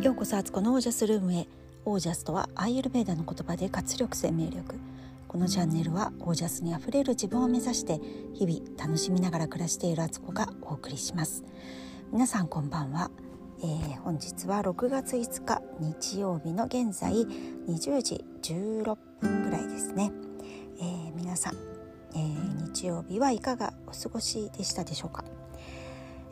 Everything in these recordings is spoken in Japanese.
ようこそアツコのオージャスルームへ。オージャスとはアイエルベーダの言葉で活力生命力。このチャンネルはオージャスにあふれる自分を目指して日々楽しみながら暮らしているアツコがお送りします。皆さんこんばんは、えー、本日は6月5日日曜日の現在20時16分ぐらいですね、えー、皆さん、えー、日曜日はいかがお過ごしでしたでしょうか？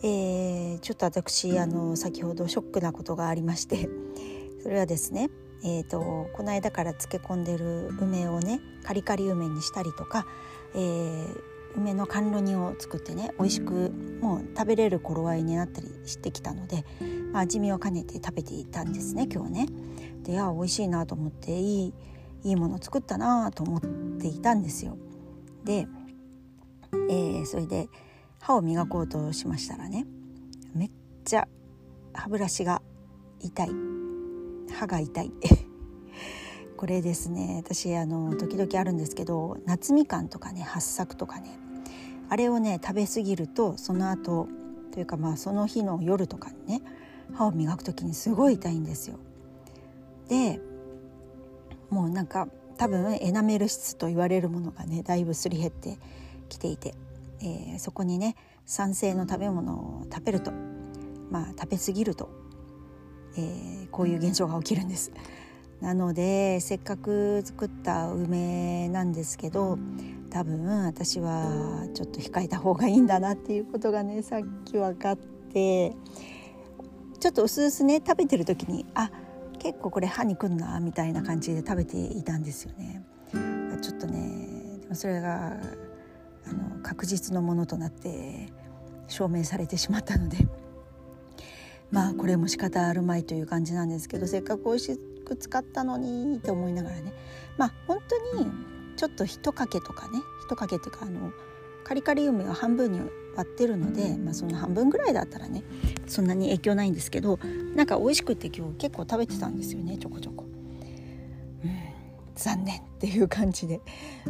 えー、ちょっと私あの先ほどショックなことがありまして それはですね、えーと、この間から漬け込んでる梅をねカリカリ梅にしたりとか、えー、梅の甘露煮を作ってね美味しくもう食べれる頃合いになったりしてきたので、まあ、味見を兼ねて食べていたんですね今日ね。であ美味しいなと思っていいいいもの作ったなと思っていたんですよ。で、えー、それで歯を磨こうとしましたらねめっちゃ歯ブラシが痛い。歯が痛い。これですね。私あの時々あるんですけど夏みかんとかね八作とかねあれをね食べ過ぎるとその後というかまあその日の夜とかにね歯を磨く時にすごい痛いんですよ。でもうなんか多分エナメル質と言われるものがねだいぶすり減ってきていて。えー、そこにね酸性の食べ物を食べるとまあ食べ過ぎると、えー、こういう現象が起きるんです。なのでせっかく作った梅なんですけど多分私はちょっと控えた方がいいんだなっていうことがねさっき分かってちょっと薄々ね食べてる時にあ結構これ歯にくんなみたいな感じで食べていたんですよね。ちょっとねでもそれがあの確実のものとなって証明されてしまったので まあこれも仕方あるまいという感じなんですけどせっかく美味しく使ったのにって思いながらねまあ本当にちょっと一かけとかね一かけっていうかあのカリカリ梅は半分に割ってるので、まあ、その半分ぐらいだったらねそんなに影響ないんですけどなんか美味しくて今日結構食べてたんですよねちょこちょこ。残念っていう感じで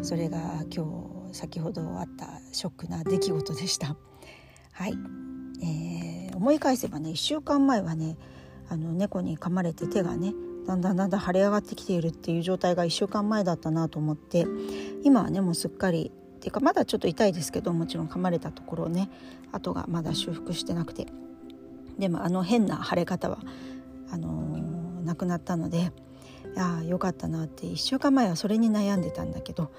それが今日先ほどあったショックな出来事でした。はい、えー、思い返せばね1週間前はねあの猫に噛まれて手がねだんだんだんだん腫れ上がってきているっていう状態が1週間前だったなと思って今はねもうすっかりっていうかまだちょっと痛いですけどもちろん噛まれたところね跡がまだ修復してなくてでもあの変な腫れ方はあのー、なくなったのでああよかったなって1週間前はそれに悩んでたんだけど、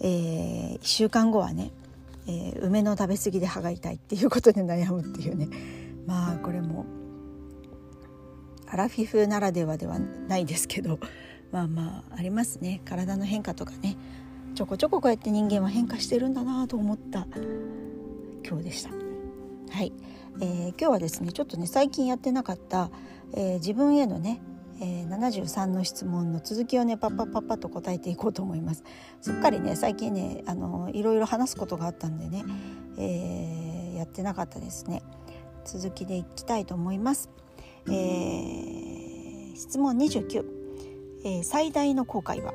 えー、1週間後はね、えー、梅の食べ過ぎで歯が痛いっていうことで悩むっていうね。まあこれもアラフィフならではではないですけど まあまあありますね。体の変化とかね。ちょこちょここうやって人間は変化してるんだなと思った今日でした。はい、えー、今日はですねちょっとね最近やってなかった、えー、自分へのねえー、73の質問の続きをねパッパッパッパッと答えていこうと思います。すっかりね最近ねあのいろいろ話すことがあったんでね、えー、やってなかったですね。続きでいきたいと思います、えー、質問29、えー、最大の後悔は？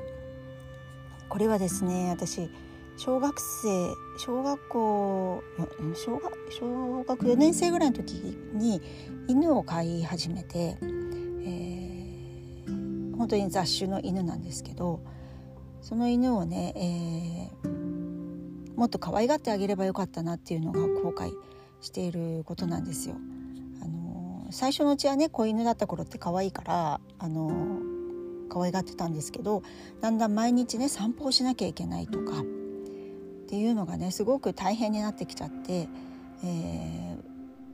これはですね私小学生小学校小学小学4年生ぐらいの時に犬を飼い始めて本当に雑種の犬なんですけどその犬をね、えー、もっと可愛がってあげればよかったなっていうのが後悔していることなんですよ。あのー、最初のうちはね子犬だった頃って可愛いからあのー、可愛がってたんですけどだんだん毎日ね散歩をしなきゃいけないとかっていうのがねすごく大変になってきちゃって、え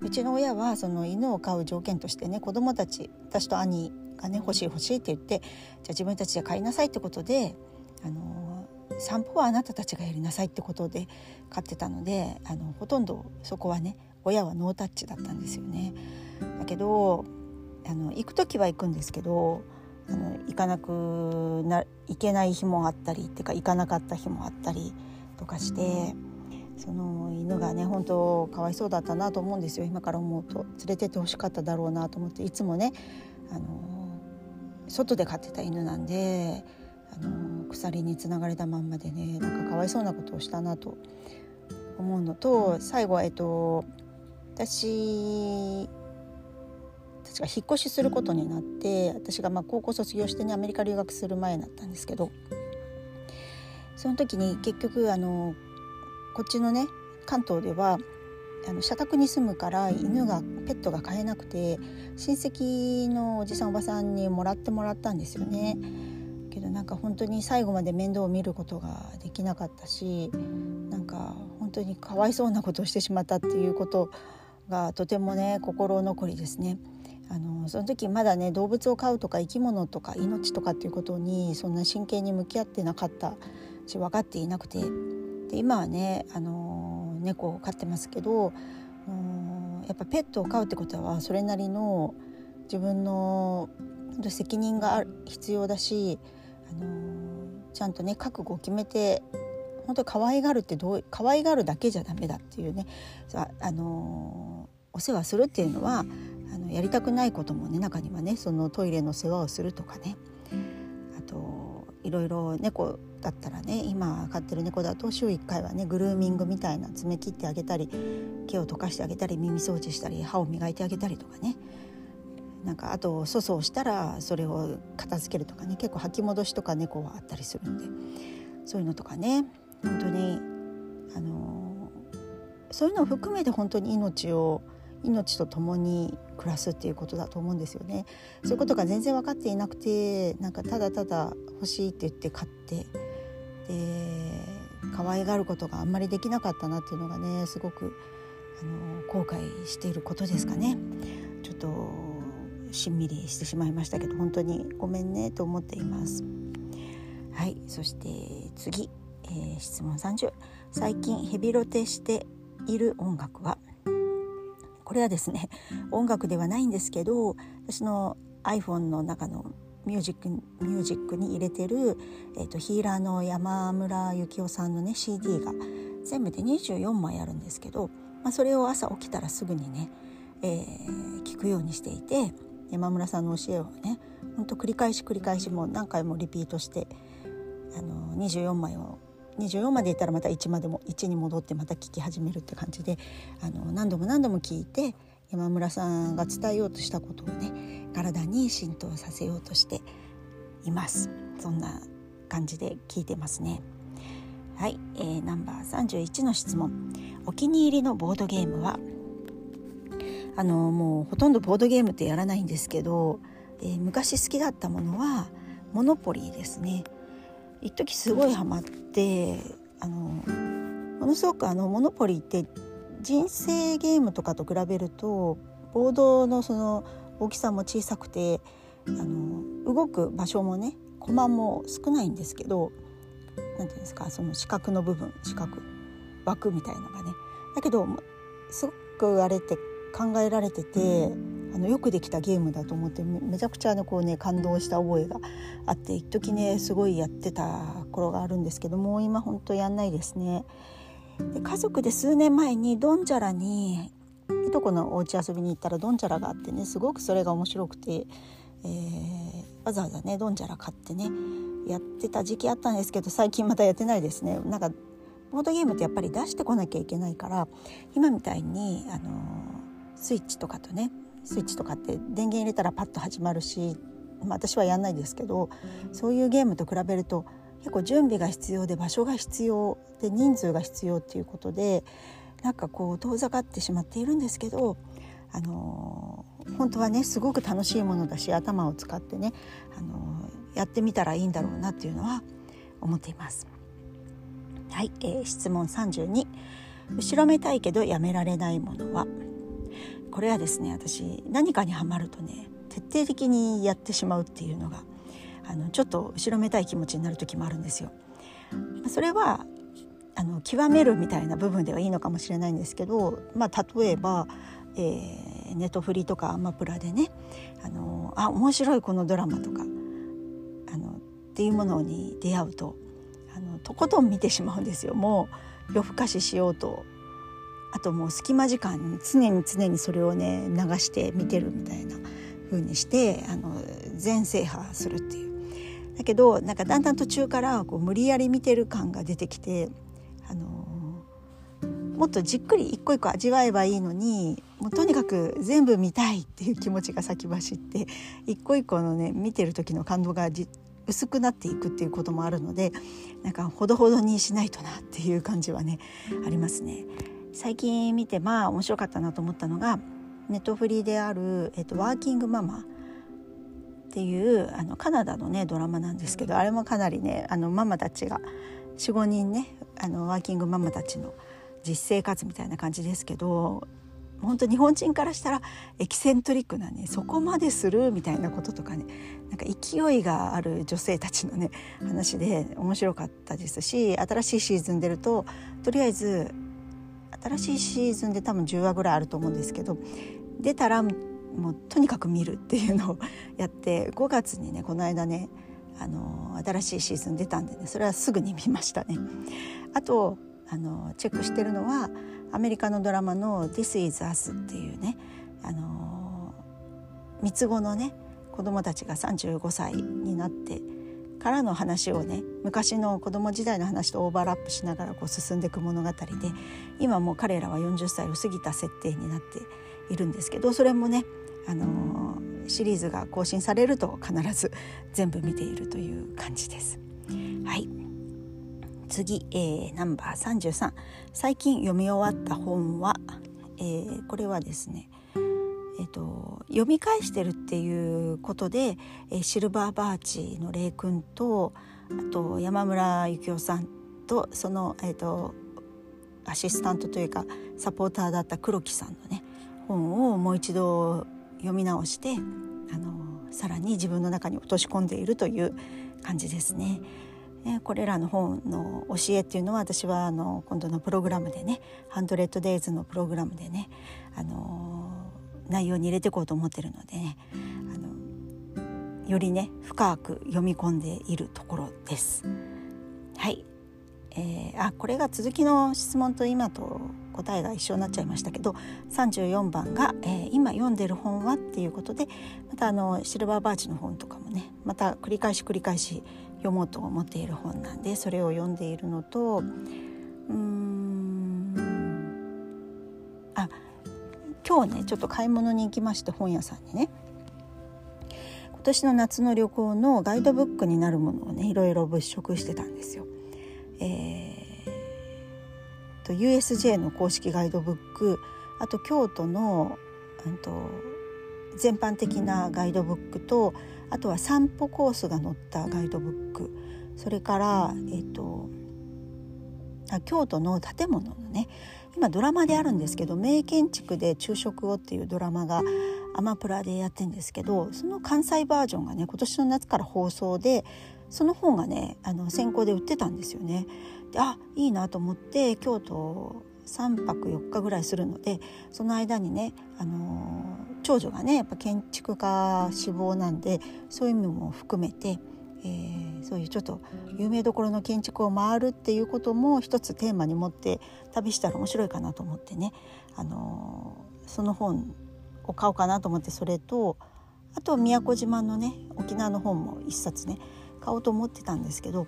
ー、うちの親はその犬を飼う条件としてね子供たち私と兄がね欲しい欲しいって言ってじゃあ自分たちで買いなさいってことであの散歩はあなたたちがやりなさいってことで買ってたのであのほとんどそこはね親はノータッチだったんですよね。だけどあの行く時は行くんですけどあの行かなくな行けない日もあったりっていうか行かなかった日もあったりとかしてその犬がね本当かわいそうだったなと思うんですよ今から思うと連れてってほしかっただろうなと思っていつもねあの外で飼ってた犬なんであの鎖につながれたまんまでねなんかかわいそうなことをしたなと思うのと最後はえっと私たちが引っ越しすることになって私がまあ高校卒業してねアメリカ留学する前だったんですけどその時に結局あのこっちのね関東ではあの社宅に住むから犬がペットが飼えなくて親戚のおじさんおばさんにもらってもらったんですよね。けどなんか本当に最後まで面倒を見ることができなかったしなんか本当にかわいそうなことをしてしまったっていうことがとてもね心残りですね。あのその時まだね動物を飼うとか生き物とか命とかっていうことにそんな真剣に向き合ってなかったし分かっていなくてで今はねあの猫を飼ってますけどやっぱペットを飼うってことはそれなりの自分の責任がある必要だし、あのちゃんとね覚悟を決めて本当可愛がるってどう可愛がるだけじゃダメだっていうね、あのお世話するっていうのはあのやりたくないこともね中にはねそのトイレの世話をするとかね。あといろいろ猫だったらね今飼ってる猫だと週1回はねグルーミングみたいな爪切ってあげたり毛を溶かしてあげたり耳掃除したり歯を磨いてあげたりとかね。なんかあと粗相したらそれを片付けるとかね結構吐き戻しとか猫はあったりするんで。そういうのとかね。本当にあのそういうのを含めて本当に命を命と共に暮らすっていうことだと思うんですよね。そういうことが全然分かっていなくてなんかただただ欲しいって言って買ってで可愛がることがあんまりできなかったなっていうのがねすごくあの後悔していることですかね。ちょっとしんみりしてしまいましたけど本当にごめんねと思っています。はいそして次、えー、質問30最近ヘビロテしている音楽は？これはですね音楽ではないんですけど私の iPhone の中のミュージックミュージックに入れてる、えーと、ヒーラーの山村幸雄さんのね CD が全部で24枚あるんですけど、まあ、それを朝起きたらすぐにね、えー、聞くようにしていて山村さんの教えをねほんと繰り返し繰り返しもう何回もリピートしてあの24枚を24までいったらまた1までも1に戻ってまた聞き始めるって感じであの何度も何度も聞いて山村さんが伝えようとしたことをね体に浸透させようとしています。そんな感じで聞いてますね。はい、えー、ナンバー31の質問。お気に入りのボードゲームは？あのもうほとんどボードゲームってやらないんですけど、えー、昔好きだったものはモノポリーですね。一時すごいハマってあのものすごくあのモノポリーって人生ゲームとかと比べるとボードのその大きさも小さくてあの動く場所もね駒も少ないんですけど何ていうんですかその四角の部分四角枠みたいのがねだけどすごくあれって考えられててあのよくできたゲームだと思ってめちゃくちゃねこうね感動した覚えがあって一時ねすごいやってた頃があるんですけどもう今ほんとやんないですね。で家族で数年前にドンジャラにいとこのお家遊びに行ったらドンジャラがあってねすごくそれが面白くて、えー、わざわざねドンジャラ買ってねやってた時期あったんですけど最近またやってないですね。なんかボードゲームってやっぱり出してこなきゃいけないから今みたいにあのスイッチとかとねスイッチとかって電源入れたらパッと始まるし、まあ、私はやんないですけどそういうゲームと比べると結構準備が必要で場所が必要で人数が必要っていうことでなんかこう遠ざかってしまっているんですけど、あのー、本当はねすごく楽しいものだし頭を使ってね、あのー、やってみたらいいんだろうなっていうのは思っています。はい、えー、質問32後ろめたいけどやめられないものは？これはですね私何かにはまるとね徹底的にやってしまうっていうのがあのちょっと後ろめたい気持ちになる時もあるんですよ。それはあの極めるみたいな部分ではいいのかもしれないんですけど、まあ、例えば、えー、ネトフリとかアマプラでねあのあ面白いこのドラマとかあのっていうものに出会うとあのとことん見てしまうんですよもう夜更かししようとあともう隙間時間に常に常にそれをね流して見てるみたいな風にしてあの全制覇するっていう。だけどなんかだんだん途中からこう無理やり見てる感が出てきてあのもっとじっくり一個一個味わえばいいのにもうとにかく全部見たいっていう気持ちが先走って一個一個のね見てる時の感動が薄くなっていくっていうこともあるのでなんかほどほどにしないとなっていう感じはねありますね。最近見てまあ面白かったなと思ったのがネットフリーである、えっと、ワーキングママっていうあのカナダのねドラマなんですけどあれもかなりねあのママたちが45人ねあのワーキングママたちの実生活みたいな感じですけど本当日本人からしたらエキセントリックなねそこまでするみたいなこととかねなんか勢いがある女性たちのね話で面白かったですし新しいシーズン出るととりあえず新しいシーズンで多分10話ぐらいあると思うんですけど出たらもうとにかく見るっていうのをやって5月にねこの間ねあの新しいシーズン出たんでねそれはすぐに見ましたね。あとあのチェックしてるのはアメリカのドラマの「This is Us」っていうねあの三つ子のね子供たちが35歳になってからの話をね昔の子供時代の話とオーバーラップしながらこう進んでいく物語で今もう彼らは40歳を過ぎた設定になっているんですけどそれもね、あのシリーズが更新されると必ず全部見ているという感じです。はい次、えー、ナンバー33最近読み終わった本は、えー、これはですねえーと、読み返してるっていうことで、えー、シルバーバーチのレイ君とあと山村幸雄さんとその、えーと、アシスタントというかサポーターだった黒木さんのね本をもう一度読み直してあのさらに自分の中に落とし込んでいるという感じですね。これらの本の教えっていうのは私はあの今度のプログラムでね「ハンドレッドデイズのプログラムでねあの内容に入れていこうと思ってるのでねあのよりね深く読み込んでいるところです。はい、えー、あこれが続きの質問と今と答えが一緒になっちゃいましたけど34番が、えー、今読んでる本は?」っていうことでまたあのシルバーバーチの本とかもねまた繰り返し繰り返し読もうと思っている本なんでそれを読んでいるのとうんあ今日ねちょっと買い物に行きまして本屋さんにね今年の夏の旅行のガイドブックになるものをねいろいろ物色してたんですよ。えー、と USJ の公式ガイドブックあと京都の、うんと、全般的なガイドブックとあとは散歩コースが載ったガイドブックそれから、えーとあ京都の建物のね今ドラマであるんですけど「名建築で昼食を」っていうドラマがアマプラでやってるんですけどその関西バージョンがね今年の夏から放送でその本がねあの先行で売ってたんですよね。あいいなと思って京都3泊4日ぐらいするのでその間にね、あの長女がねやっぱ建築家志望なんでそういう意味も含めてえー、そういうちょっと有名どころの建築を回るっていうことも一つテーマに持って旅したら面白いかなと思ってね、あの、その本を買おうかなと思ってそれとあと宮古島のね沖縄の本も一冊ね買おうと思ってたんですけど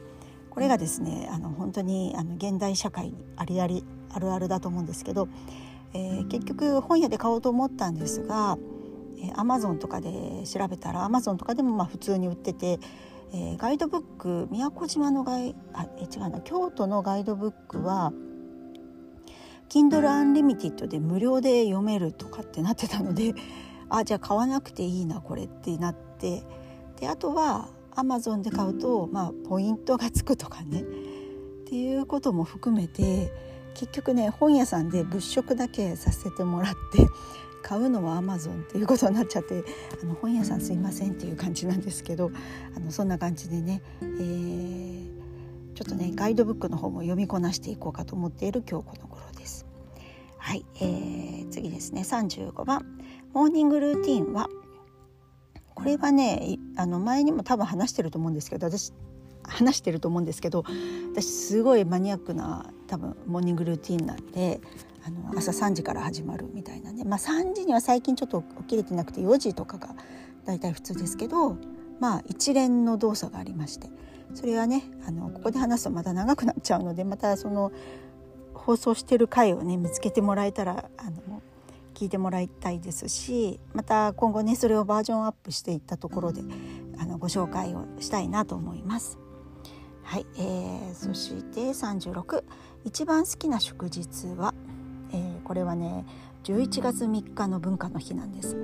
これがですねあの本当にあの現代社会にありありあるあるだと思うんですけど、えー、結局本屋で買おうと思ったんですがアマゾンとかで調べたらアマゾンとかでもまあ普通に売っててえー、ガイドブック宮古島のガイあえ違うな京都のガイドブックは Kindle Unlimited で無料で読めるとかってなってたのであじゃあ買わなくていいなこれってなってであとは Amazon で買うと、まあ、ポイントがつくとかね。っていうことも含めて結局ね本屋さんで物色だけさせてもらって買うのはアマゾンっていうことになっちゃってあの本屋さんすいませんっていう感じなんですけどあのそんな感じでね、えー、ちょっとねガイドブックの方も読みこなしていこうかと思っている今日この頃です。はい、えー、次ですね。35番。モーニングルーティンは？これはねあの前にも多分話してると思うんですけど私話してると思うんですけど私すごいマニアックな多分モーニングルーティンなんであの朝3時から始まるみたいなね、まあ、3時には最近ちょっと起きれてなくて4時とかが大体普通ですけどまあ一連の動作がありましてそれはねあのここで話すとまた長くなっちゃうのでまたその放送してる回をね見つけてもらえたらあの聞いてもらいたいですしまた今後ねそれをバージョンアップしていったところであのご紹介をしたいなと思います。はい、えー、そして36一番好きな祝日は、えー、これはね11月3日の文化の日なんです、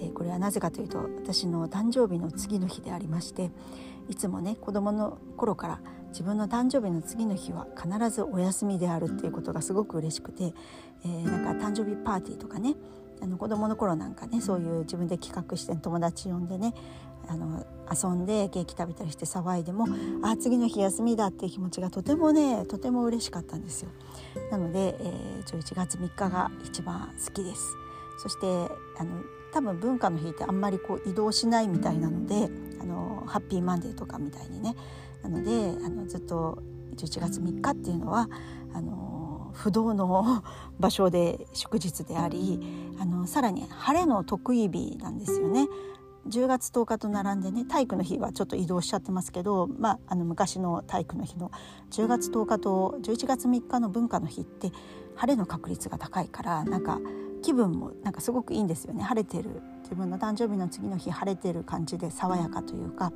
えー、これはなぜかというと私の誕生日の次の日でありましていつもね子供の頃から自分の誕生日の次の日は必ずお休みであるっていうことがすごく嬉しくて、えー、なんか誕生日パーティーとかねあの子供の頃なんかねそういう自分で企画して友達呼んでねあの遊んでケーキ食べたりして騒いでもあ次の日休みだっていう気持ちがとてもねとても嬉しかったんですよ。なので、えー、11月3日が一番好きです。そしてあの多分文化の日ってあんまりこう移動しないみたいなのであのハッピーマンデーとかみたいにねなのであのずっと11月3日っていうのはあの不動の場所で祝日でありあのさらに晴れの得意日なんですよね。10月10日と並んでね体育の日はちょっと移動しちゃってますけど、まあ、あの昔の体育の日の10月10日と11月3日の文化の日って晴れの確率が高いからなんか気分もなんかすごくいいんですよね。晴れてる。自分の誕生日の次の日晴れてる感じで爽やかというか。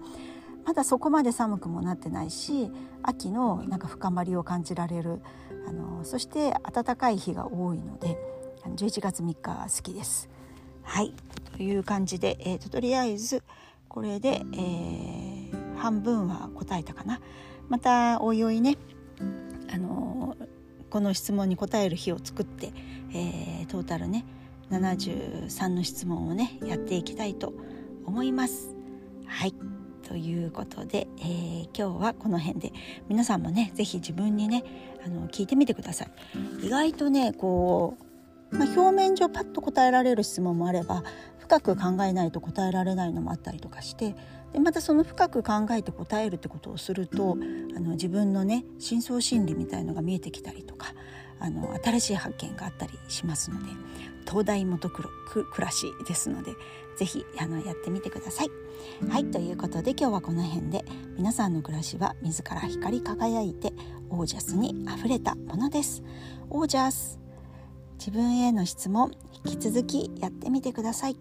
まだそこまで寒くもなってないし秋のなんか深まりを感じられる。あのそして暖かい日が多いので11月3日は好きです。はい。という感じで、えーと、とりあえずこれで、えー、半分は答えたかな。またおいおいねあのこの質問に答える日を作って、えー、トータルね73の質問をねやっていきたいと思います。はいということで、えー、今日はこの辺で皆さんもね是非自分にねあの聞いてみてください。意外とねこう、まあ、表面上パッと答えられる質問もあれば深く考えないと答えられないのもあったりとかしてでまたその深く考えて答えるってことをするとあの自分のね深層心理みたいのが見えてきたりとかあの新しい発見があったりしますので東大元暮らしですので是非あのやってみてください。はいということで今日はこの辺で皆さんの暮らしは自ら光り輝いてオージャスにあふれたものです。オージャス自分への質問引き続きやってみてください。